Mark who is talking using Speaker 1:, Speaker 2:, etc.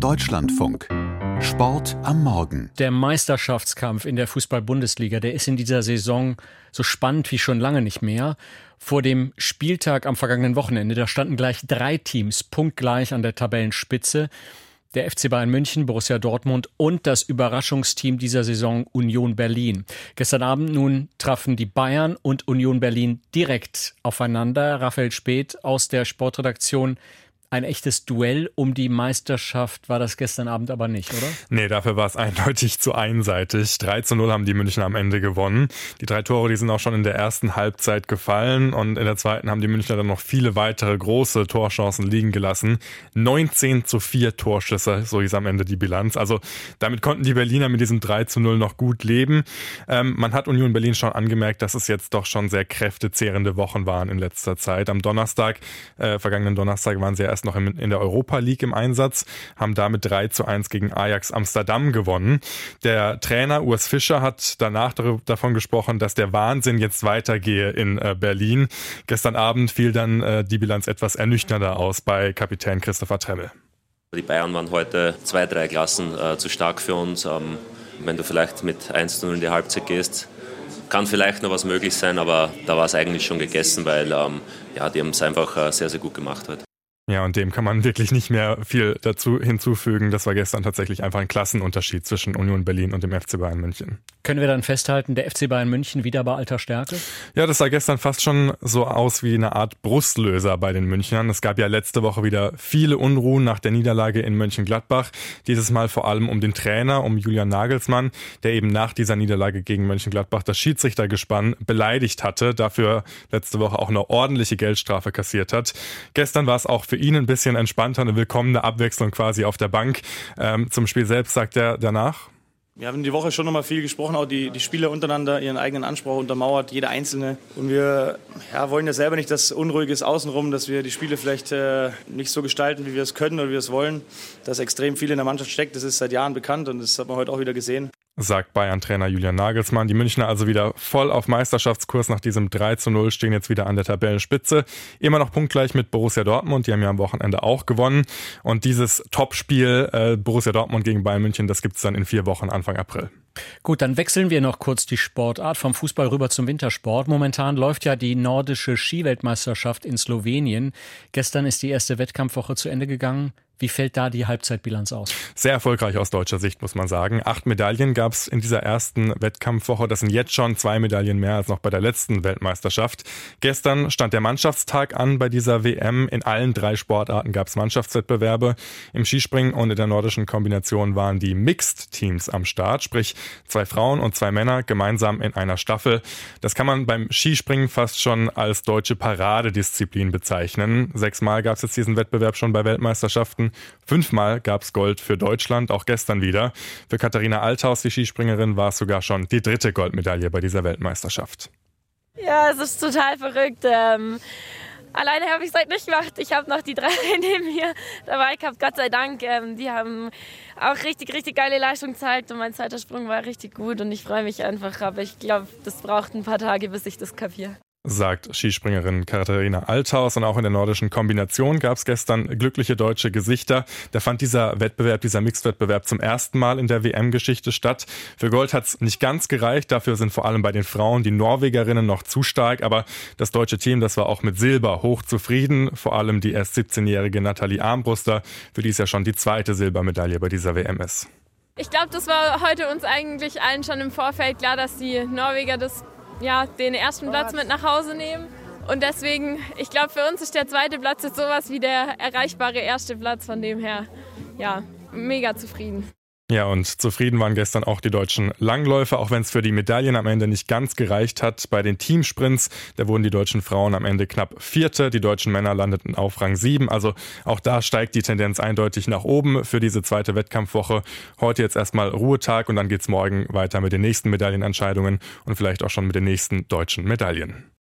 Speaker 1: Deutschlandfunk. Sport am Morgen.
Speaker 2: Der Meisterschaftskampf in der Fußball-Bundesliga, der ist in dieser Saison so spannend wie schon lange nicht mehr. Vor dem Spieltag am vergangenen Wochenende, da standen gleich drei Teams punktgleich an der Tabellenspitze. Der FC Bayern München, Borussia Dortmund und das Überraschungsteam dieser Saison Union Berlin. Gestern Abend nun trafen die Bayern und Union Berlin direkt aufeinander. Raphael Speth aus der Sportredaktion ein echtes Duell um die Meisterschaft war das gestern Abend aber nicht, oder?
Speaker 3: Nee, dafür war es eindeutig zu einseitig. 3 zu 0 haben die München am Ende gewonnen. Die drei Tore, die sind auch schon in der ersten Halbzeit gefallen und in der zweiten haben die Münchner dann noch viele weitere große Torchancen liegen gelassen. 19 zu 4 Torschüsse, so hieß am Ende die Bilanz. Also damit konnten die Berliner mit diesem 3 zu 0 noch gut leben. Ähm, man hat Union Berlin schon angemerkt, dass es jetzt doch schon sehr kräftezehrende Wochen waren in letzter Zeit. Am Donnerstag, äh, vergangenen Donnerstag waren sie erst erst noch in der Europa League im Einsatz, haben damit 3 zu 1 gegen Ajax Amsterdam gewonnen. Der Trainer Urs Fischer hat danach davon gesprochen, dass der Wahnsinn jetzt weitergehe in äh, Berlin. Gestern Abend fiel dann äh, die Bilanz etwas ernüchternder aus bei Kapitän Christopher Tremmel.
Speaker 4: Die Bayern waren heute zwei, drei Klassen äh, zu stark für uns. Ähm, wenn du vielleicht mit 1 zu 0 in die Halbzeit gehst, kann vielleicht noch was möglich sein, aber da war es eigentlich schon gegessen, weil ähm, ja, die haben es einfach äh, sehr, sehr gut gemacht heute.
Speaker 3: Ja, und dem kann man wirklich nicht mehr viel dazu hinzufügen. Das war gestern tatsächlich einfach ein Klassenunterschied zwischen Union Berlin und dem FC Bayern München.
Speaker 2: Können wir dann festhalten, der FC Bayern München wieder bei alter Stärke?
Speaker 3: Ja, das sah gestern fast schon so aus wie eine Art Brustlöser bei den Münchnern. Es gab ja letzte Woche wieder viele Unruhen nach der Niederlage in Mönchengladbach. Dieses Mal vor allem um den Trainer, um Julian Nagelsmann, der eben nach dieser Niederlage gegen Mönchengladbach das Schiedsrichtergespann beleidigt hatte, dafür letzte Woche auch eine ordentliche Geldstrafe kassiert hat. Gestern war es auch für ihn ein bisschen entspannter, eine willkommene Abwechslung quasi auf der Bank. Ähm, zum Spiel selbst sagt er danach.
Speaker 5: Wir haben die Woche schon noch mal viel gesprochen, auch die, die Spieler untereinander ihren eigenen Anspruch untermauert, jeder Einzelne. Und wir ja, wollen ja selber nicht, dass unruhig ist außenrum, dass wir die Spiele vielleicht äh, nicht so gestalten, wie wir es können oder wie wir es wollen. Dass extrem viel in der Mannschaft steckt, das ist seit Jahren bekannt und das hat man heute auch wieder gesehen
Speaker 3: sagt Bayern-Trainer Julian Nagelsmann. Die Münchner also wieder voll auf Meisterschaftskurs nach diesem 3 zu 0, stehen jetzt wieder an der Tabellenspitze. Immer noch punktgleich mit Borussia Dortmund, die haben ja am Wochenende auch gewonnen. Und dieses Topspiel äh, Borussia Dortmund gegen Bayern München, das gibt's dann in vier Wochen Anfang April.
Speaker 2: Gut, dann wechseln wir noch kurz die Sportart vom Fußball rüber zum Wintersport. Momentan läuft ja die nordische Skiweltmeisterschaft in Slowenien. Gestern ist die erste Wettkampfwoche zu Ende gegangen. Wie fällt da die Halbzeitbilanz aus?
Speaker 3: Sehr erfolgreich aus deutscher Sicht, muss man sagen. Acht Medaillen gab es in dieser ersten Wettkampfwoche. Das sind jetzt schon zwei Medaillen mehr als noch bei der letzten Weltmeisterschaft. Gestern stand der Mannschaftstag an bei dieser WM. In allen drei Sportarten gab es Mannschaftswettbewerbe. Im Skispringen und in der nordischen Kombination waren die Mixed-Teams am Start, sprich zwei Frauen und zwei Männer gemeinsam in einer Staffel. Das kann man beim Skispringen fast schon als deutsche Paradedisziplin bezeichnen. Sechsmal gab es jetzt diesen Wettbewerb schon bei Weltmeisterschaften. Fünfmal gab es Gold für Deutschland, auch gestern wieder. Für Katharina Althaus, die Skispringerin, war es sogar schon die dritte Goldmedaille bei dieser Weltmeisterschaft.
Speaker 6: Ja, es ist total verrückt. Ähm, alleine habe ich es halt nicht gemacht. Ich habe noch die drei neben mir dabei gehabt, Gott sei Dank. Ähm, die haben auch richtig, richtig geile Leistung gezeigt und mein zweiter Sprung war richtig gut und ich freue mich einfach. Aber ich glaube, das braucht ein paar Tage, bis ich das kapiere
Speaker 3: sagt Skispringerin Katharina Althaus. Und auch in der nordischen Kombination gab es gestern glückliche deutsche Gesichter. Da fand dieser Wettbewerb, dieser Mixed-Wettbewerb zum ersten Mal in der WM-Geschichte statt. Für Gold hat es nicht ganz gereicht. Dafür sind vor allem bei den Frauen die Norwegerinnen noch zu stark. Aber das deutsche Team, das war auch mit Silber hoch zufrieden. Vor allem die erst 17-jährige Nathalie Armbruster, für die es ja schon die zweite Silbermedaille bei dieser WM ist.
Speaker 6: Ich glaube, das war heute uns eigentlich allen schon im Vorfeld klar, dass die Norweger das ja, den ersten Platz mit nach Hause nehmen. Und deswegen, ich glaube, für uns ist der zweite Platz jetzt sowas wie der erreichbare erste Platz. Von dem her, ja, mega zufrieden.
Speaker 3: Ja, und zufrieden waren gestern auch die deutschen Langläufer, auch wenn es für die Medaillen am Ende nicht ganz gereicht hat. Bei den Teamsprints, da wurden die deutschen Frauen am Ende knapp Vierte, die deutschen Männer landeten auf Rang 7. Also auch da steigt die Tendenz eindeutig nach oben für diese zweite Wettkampfwoche. Heute jetzt erstmal Ruhetag und dann geht's morgen weiter mit den nächsten Medaillenentscheidungen und vielleicht auch schon mit den nächsten deutschen Medaillen.